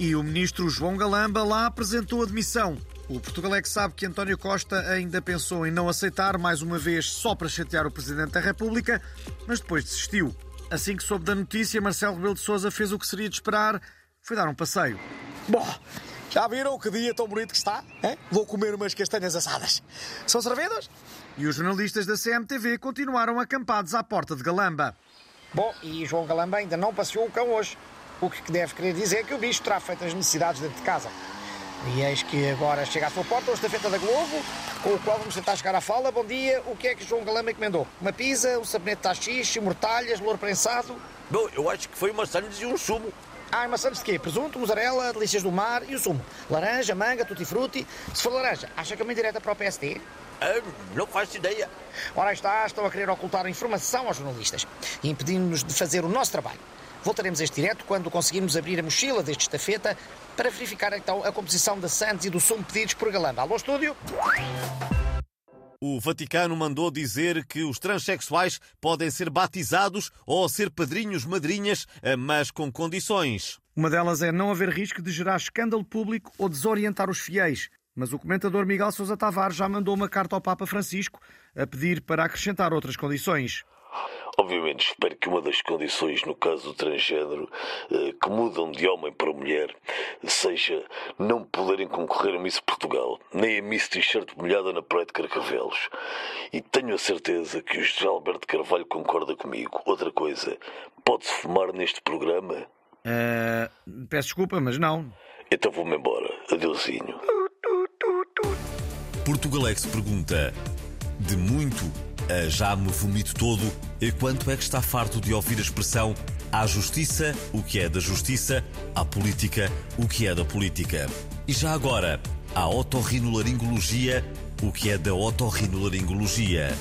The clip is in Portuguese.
E o ministro João Galamba lá apresentou a demissão. O Portugal é que sabe que António Costa ainda pensou em não aceitar mais uma vez só para chatear o Presidente da República, mas depois desistiu. Assim que soube da notícia, Marcelo Rebelo de Sousa fez o que seria de esperar, foi dar um passeio. Bom, já viram que dia tão bonito que está? Hein? Vou comer umas castanhas assadas. São servidas? E os jornalistas da CMTV continuaram acampados à porta de Galamba. Bom, e João Galamba ainda não passeou o cão hoje. O que deve querer dizer que o bicho terá feito as necessidades dentro de casa. E eis que agora chega à sua porta o estafeta da Globo, com o qual vamos tentar chegar à fala. Bom dia, o que é que João Galamba encomendou? Uma pizza, um sabonete de tachixe, mortalhas, louro prensado? Bom, eu acho que foi uma sandes e um sumo. Ah, maçãs de quê? Presunto, mussarela, delícias do mar e o sumo. Laranja, manga, tutti-frutti. Se for laranja, acha que é uma direta para o PSD? Ah, não faço ideia. Ora está, estão a querer ocultar informação aos jornalistas, impedindo-nos de fazer o nosso trabalho. Voltaremos a este direto quando conseguirmos abrir a mochila deste estafeta para verificar então a composição da Santos e do sumo pedidos por Galamba. Alô, estúdio? O Vaticano mandou dizer que os transexuais podem ser batizados ou ser padrinhos, madrinhas, mas com condições. Uma delas é não haver risco de gerar escândalo público ou desorientar os fiéis. Mas o comentador Miguel Sousa Tavares já mandou uma carta ao Papa Francisco a pedir para acrescentar outras condições. Obviamente, espero que uma das condições, no caso do transgênero, eh, que mudam de homem para mulher, seja não poderem concorrer a Miss Portugal, nem a Miss T-shirt molhada na Praia de Carcavelos. E tenho a certeza que o José Alberto Carvalho concorda comigo. Outra coisa, pode-se fumar neste programa? Uh, peço desculpa, mas não. Então vou-me embora. Adeusinho. Portugalex pergunta: de muito já me vomito todo, e quanto é que está farto de ouvir a expressão à justiça, o que é da justiça, à política, o que é da política? E já agora, à otorrinolaringologia, o que é da otorrinolaringologia?